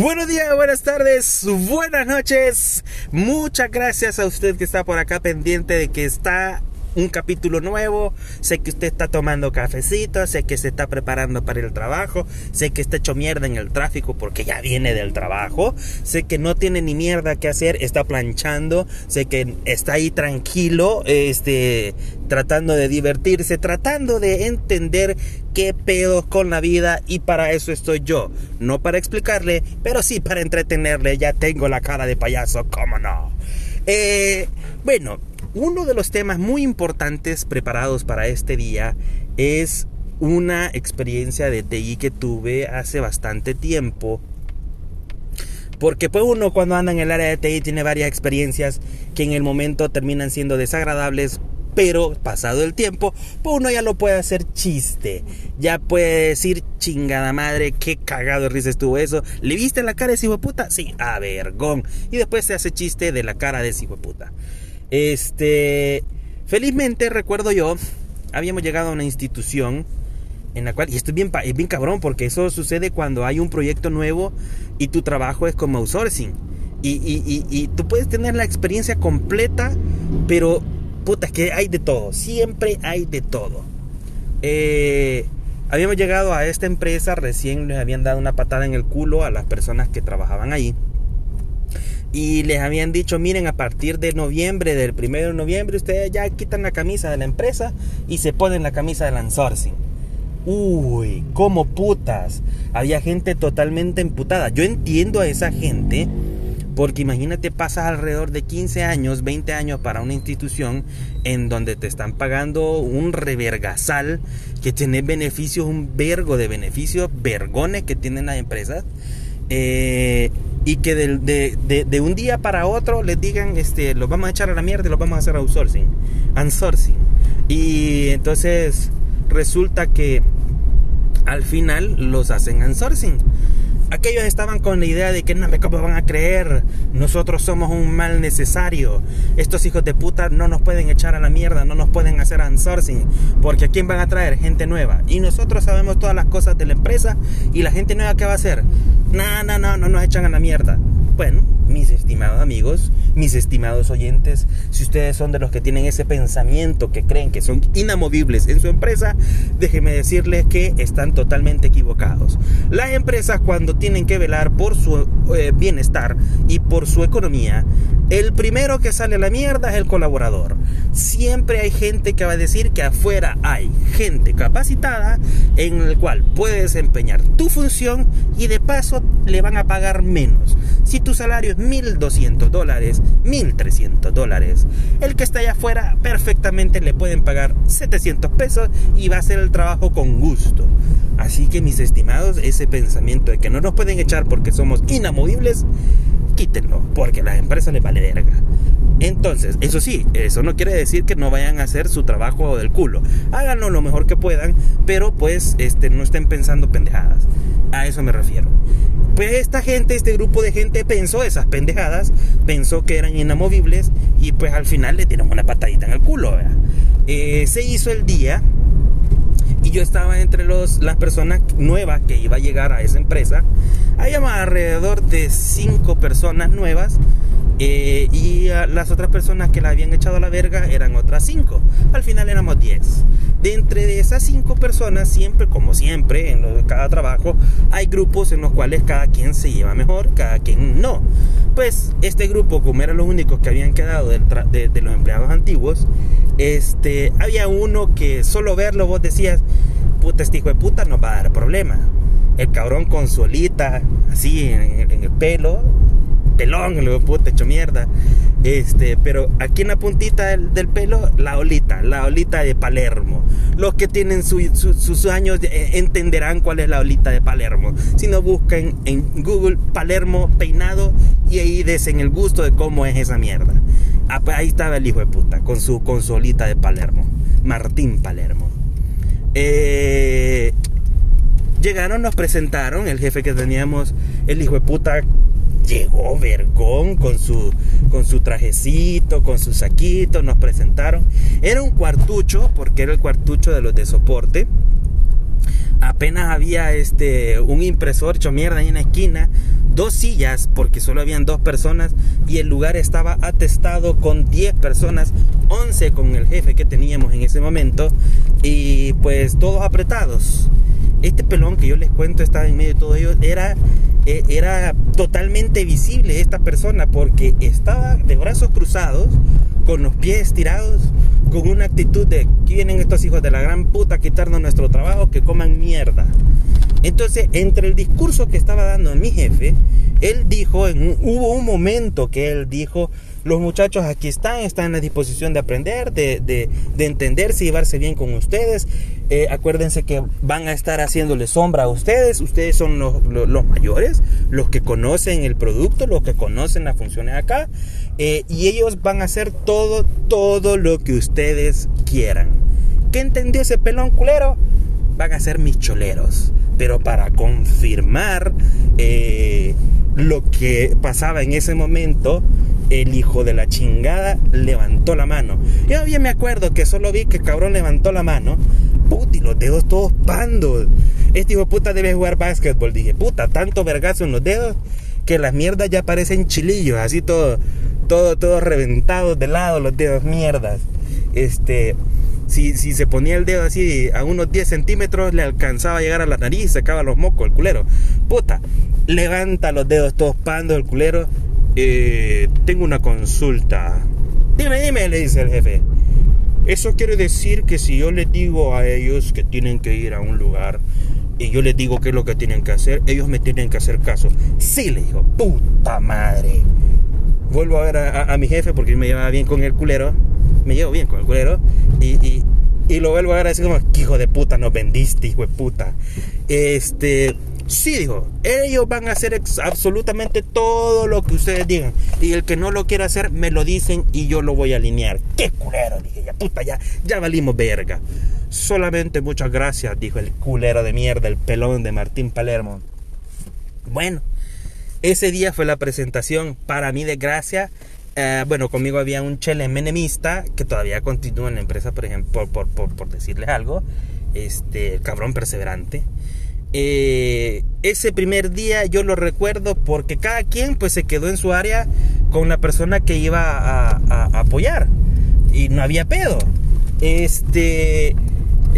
Buenos días, buenas tardes, buenas noches. Muchas gracias a usted que está por acá pendiente de que está un capítulo nuevo. Sé que usted está tomando cafecito, sé que se está preparando para el trabajo, sé que está hecho mierda en el tráfico porque ya viene del trabajo, sé que no tiene ni mierda que hacer, está planchando, sé que está ahí tranquilo, este, tratando de divertirse, tratando de entender qué pedos con la vida y para eso estoy yo. No para explicarle, pero sí para entretenerle. Ya tengo la cara de payaso, cómo no. Eh, bueno, uno de los temas muy importantes preparados para este día es una experiencia de TI que tuve hace bastante tiempo. Porque pues uno cuando anda en el área de TI tiene varias experiencias que en el momento terminan siendo desagradables, pero pasado el tiempo, pues uno ya lo puede hacer chiste. Ya puede decir, chingada madre, qué cagado de risa estuvo eso. ¿Le viste la cara de ese puta? Sí, a vergón. Y después se hace chiste de la cara de ese puta. Este, felizmente recuerdo yo, habíamos llegado a una institución en la cual, y esto es bien, es bien cabrón, porque eso sucede cuando hay un proyecto nuevo y tu trabajo es como outsourcing. Y, y, y, tú puedes tener la experiencia completa, pero puta, que hay de todo, siempre hay de todo. Eh, habíamos llegado a esta empresa, recién les habían dado una patada en el culo a las personas que trabajaban ahí y les habían dicho, miren, a partir de noviembre, del primero de noviembre, ustedes ya quitan la camisa de la empresa y se ponen la camisa del outsourcing. Uy, como putas. Había gente totalmente emputada. Yo entiendo a esa gente porque imagínate, pasas alrededor de 15 años, 20 años para una institución en donde te están pagando un revergasal, que tiene beneficios, un vergo de beneficios, vergones que tienen las empresas. Eh, y que de, de, de, un día para otro les digan, este, los vamos a echar a la mierda y los vamos a hacer outsourcing, outsourcing. Y entonces resulta que al final los hacen outsourcing. Aquellos estaban con la idea de que no cómo van a creer, nosotros somos un mal necesario. Estos hijos de puta no nos pueden echar a la mierda, no nos pueden hacer outsourcing, porque a quién van a traer gente nueva. Y nosotros sabemos todas las cosas de la empresa y la gente nueva qué va a hacer? No, no, no, no nos echan a la mierda. Bueno, mis estimados amigos, mis estimados oyentes, si ustedes son de los que tienen ese pensamiento que creen que son inamovibles en su empresa, déjenme decirles que están totalmente equivocados. Las empresas cuando tienen que velar por su eh, bienestar y por su economía, el primero que sale a la mierda es el colaborador. Siempre hay gente que va a decir que afuera hay gente capacitada en el cual puede desempeñar tu función y de paso le van a pagar menos. Si tu salario es 1.200 dólares, 1.300 dólares, el que está allá afuera perfectamente le pueden pagar 700 pesos y va a hacer el trabajo con gusto. Así que mis estimados, ese pensamiento de que no nos pueden echar porque somos inamovibles, quítenlo, porque a las empresas les vale verga. Entonces, eso sí, eso no quiere decir que no vayan a hacer su trabajo del culo. Háganlo lo mejor que puedan, pero pues este, no estén pensando pendejadas. A eso me refiero. Pues esta gente, este grupo de gente pensó esas pendejadas, pensó que eran inamovibles y pues al final le dieron una patadita en el culo. Eh, se hizo el día yo estaba entre los, las personas nuevas que iba a llegar a esa empresa. Había alrededor de cinco personas nuevas eh, y las otras personas que la habían echado a la verga eran otras cinco. Al final éramos diez. De entre de esas cinco personas, siempre, como siempre, en cada trabajo, hay grupos en los cuales cada quien se lleva mejor, cada quien no. Pues este grupo, como eran los únicos que habían quedado de, los empleados antiguos, este, había uno que solo verlo vos decías, puta, este hijo de puta nos va a dar problema. El cabrón con su olita, así en, en el pelo, pelón, lo puta hecho mierda. Este, pero aquí en la puntita del, pelo, la olita, la olita de Palermo. Los que tienen sus años eh, entenderán cuál es la olita de Palermo. Si no buscan en Google Palermo peinado y ahí desen el gusto de cómo es esa mierda. Ahí estaba el hijo de puta con su, con su olita de Palermo. Martín Palermo. Eh, llegaron, nos presentaron, el jefe que teníamos, el hijo de puta llegó Vergón con su, con su trajecito, con su saquito, nos presentaron. Era un cuartucho, porque era el cuartucho de los de soporte. Apenas había este, un impresor hecho mierda en la esquina, dos sillas porque solo habían dos personas y el lugar estaba atestado con 10 personas, 11 con el jefe que teníamos en ese momento y pues todos apretados. Este pelón que yo les cuento estaba en medio de todo ello, era, era totalmente visible esta persona porque estaba de brazos cruzados, con los pies estirados, con una actitud de, ¿quién vienen estos hijos de la gran puta a quitarnos nuestro trabajo? Que coman mierda. Entonces, entre el discurso que estaba dando mi jefe, él dijo, en hubo un momento que él dijo, los muchachos aquí están, están en la disposición de aprender, de, de, de entenderse llevarse bien con ustedes. Eh, acuérdense que van a estar haciéndole sombra a ustedes. Ustedes son los, mayores, los que conocen el producto, los que conocen las funciones acá. Eh, y ellos van a hacer todo, todo lo que ustedes quieran. ¿Qué entendió ese pelón culero? Van a ser mis choleros pero para confirmar eh, lo que pasaba en ese momento, el hijo de la chingada levantó la mano. Yo bien me acuerdo que solo vi que el cabrón levantó la mano. Los dedos todos pandos. Este hijo de puta debe jugar básquetbol. Dije, puta, tanto vergazo en los dedos que las mierdas ya parecen chilillos, así todo, todo, todo reventados de lado los dedos, mierdas. Este, si, si se ponía el dedo así a unos 10 centímetros, le alcanzaba a llegar a la nariz y sacaba los mocos, el culero. Puta, levanta los dedos todos pandos el culero. Eh, tengo una consulta. Dime, dime, le dice el jefe. Eso quiere decir que si yo les digo a ellos que tienen que ir a un lugar y yo les digo qué es lo que tienen que hacer, ellos me tienen que hacer caso. Sí, le dijo, puta madre. Vuelvo a ver a, mi jefe porque me llevaba bien con el culero me llevo bien con el culero y, y, y lo vuelvo a agradecer como, hijo de puta, nos vendiste, hijo de puta. Este, sí, dijo, ellos van a hacer absolutamente todo lo que ustedes digan. Y el que no lo quiera hacer, me lo dicen y yo lo voy a alinear. ¡Qué culero! Dije, ya puta, ya, ya valimos verga. Solamente muchas gracias, dijo el culero de mierda, el pelón de Martín Palermo. Bueno, ese día fue la presentación. Para mi desgracia, eh, bueno, conmigo había un chele menemista que todavía continúa en la empresa, por ejemplo, por, por, por decirles algo, este, cabrón perseverante. Eh, ese primer día yo lo recuerdo porque cada quien pues se quedó en su área con la persona que iba a, apoyar y no había pedo. Este,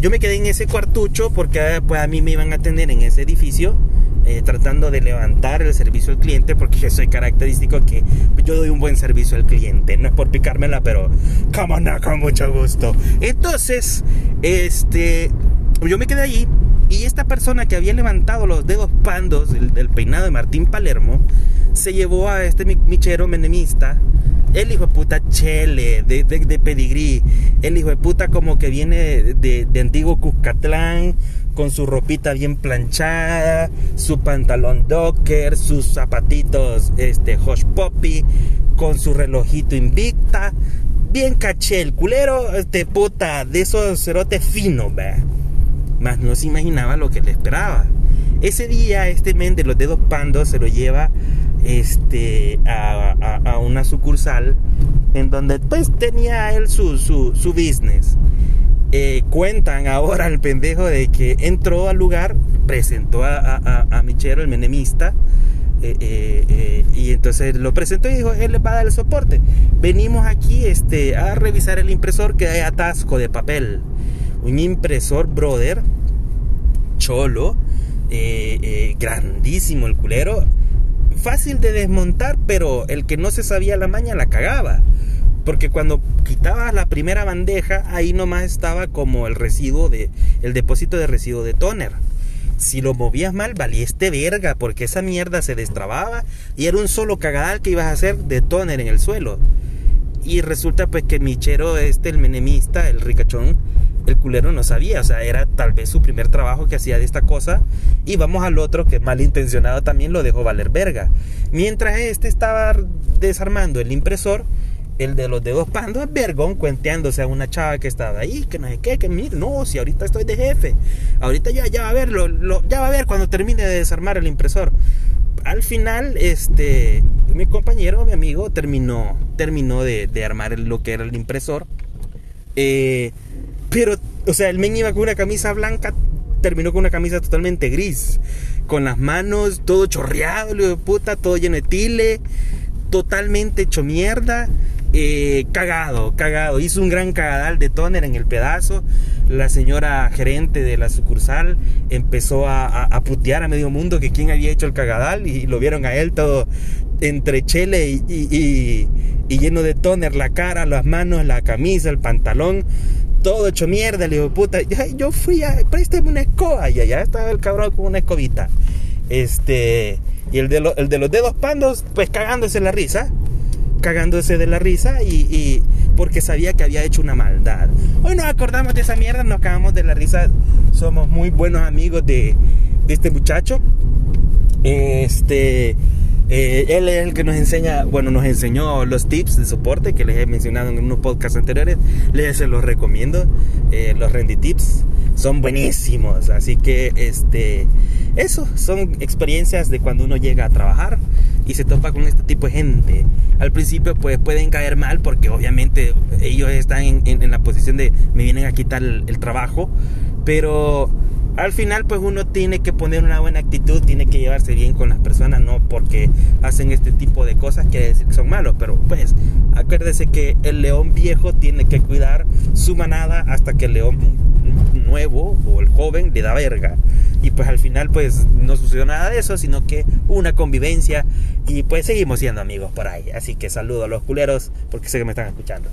yo me quedé en ese cuartucho porque pues a mí me iban a atender en ese edificio eh, tratando de levantar el servicio al cliente porque yo soy característico que yo doy un buen servicio al cliente. No es por picármela, pero como no, con mucho gusto. Entonces, este, yo me quedé allí y esta persona que había levantado los dedos pandos del, peinado de Martín Palermo se llevó a este michero menemista el hijo de puta chele, de, de, pedigrí. El hijo de puta como que viene de, antiguo Cuscatlán, con su ropita bien planchada, su pantalón docker, sus zapatitos este, Hush Poppy, con su relojito invicta. Bien caché el culero, este puta, de esos cerotes finos, ve. Más no se imaginaba lo que le esperaba. Ese día, este men de los dedos pandos se lo lleva este, a, a, una sucursal en donde pues tenía él su, su, su business. Eh, cuentan ahora al pendejo de que entró al lugar, presentó a, a, Michero, el menemista, eh, eh, eh, y entonces lo presentó y dijo, él le va a dar el soporte. Venimos aquí este, a revisar el impresor que hay atasco de papel. Un impresor, brother, cholo, grandísimo el culero fácil de desmontar, pero el que no se sabía la maña la cagaba. Porque cuando quitabas la primera bandeja, ahí nomás estaba como el residuo de. el depósito de residuo de toner. Si lo movías mal, valía este verga, porque esa mierda se destrababa y era un solo cagadal que ibas a hacer de toner en el suelo. Y resulta pues que Michero, este, el menemista, el ricachón, el culero no sabía, o sea, era tal vez su primer trabajo que hacía de esta cosa. Y vamos al otro que malintencionado también lo dejó valer verga. Mientras este estaba desarmando el impresor, el de los dedos pandos, vergón, cuenteándose a una chava que estaba ahí, que no sé qué, que mire, no, si ahorita estoy de jefe, ahorita ya, ya va a ver, lo, ya va a ver cuando termine de desarmar el impresor. Al final, este, mi compañero, mi amigo, terminó, terminó de, de armar lo que era el impresor. Eh, pero, o sea, el men iba con una camisa blanca, terminó con una camisa totalmente gris. con las manos, todo chorreado, de puta, todo lleno de tile, totalmente hecho mierda. Eh, cagado, cagado. Hizo un gran cagadal de tóner en el pedazo. La señora gerente de la sucursal empezó a, putear a medio mundo que quién había hecho el cagadal y lo vieron a él todo entre chele y, lleno de tóner, la cara, las manos, la camisa, el pantalón todo hecho mierda. Le digo, puta, yo fui a, préstame una escoba. Y allá estaba el cabrón con una escobita. Este, y el de, de los dedos pandos, pues cagándose la risa cagándose de la risa y, porque sabía que había hecho una maldad. Hoy nos acordamos de esa mierda, nos cagamos de la risa, somos muy buenos amigos de, de este muchacho. Este, eh, él es el que nos enseña, bueno, nos enseñó los tips de soporte que les he mencionado en unos podcasts anteriores. Les se los recomiendo, eh, los Rendy Tips son buenísimos. Así que, este, eso son experiencias de cuando uno llega a trabajar y se topa con este tipo de gente. Al principio pues pueden caer mal porque obviamente ellos están en, la posición de me vienen a quitar el, trabajo, pero al final pues uno tiene que poner una buena actitud, tiene que llevarse bien con las personas, no porque hacen este tipo de cosas que son malos, pero pues acuérdese que el león viejo tiene que cuidar su manada hasta que el león nuevo o el joven le da verga y pues al final pues no sucedió nada de eso, sino que una convivencia y pues seguimos siendo amigos por ahí. Así que saludo a los culeros porque sé que me están escuchando.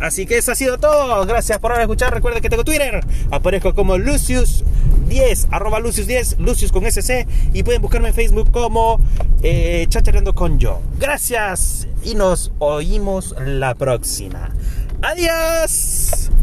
Así que eso ha sido todo. Gracias por haber escuchado. Recuerden que tengo Twitter. Aparezco como Lucius10, arroba Lucius10, Lucius con SC. Y pueden buscarme en Facebook como eh, con yo. Gracias y nos oímos la próxima. Adiós.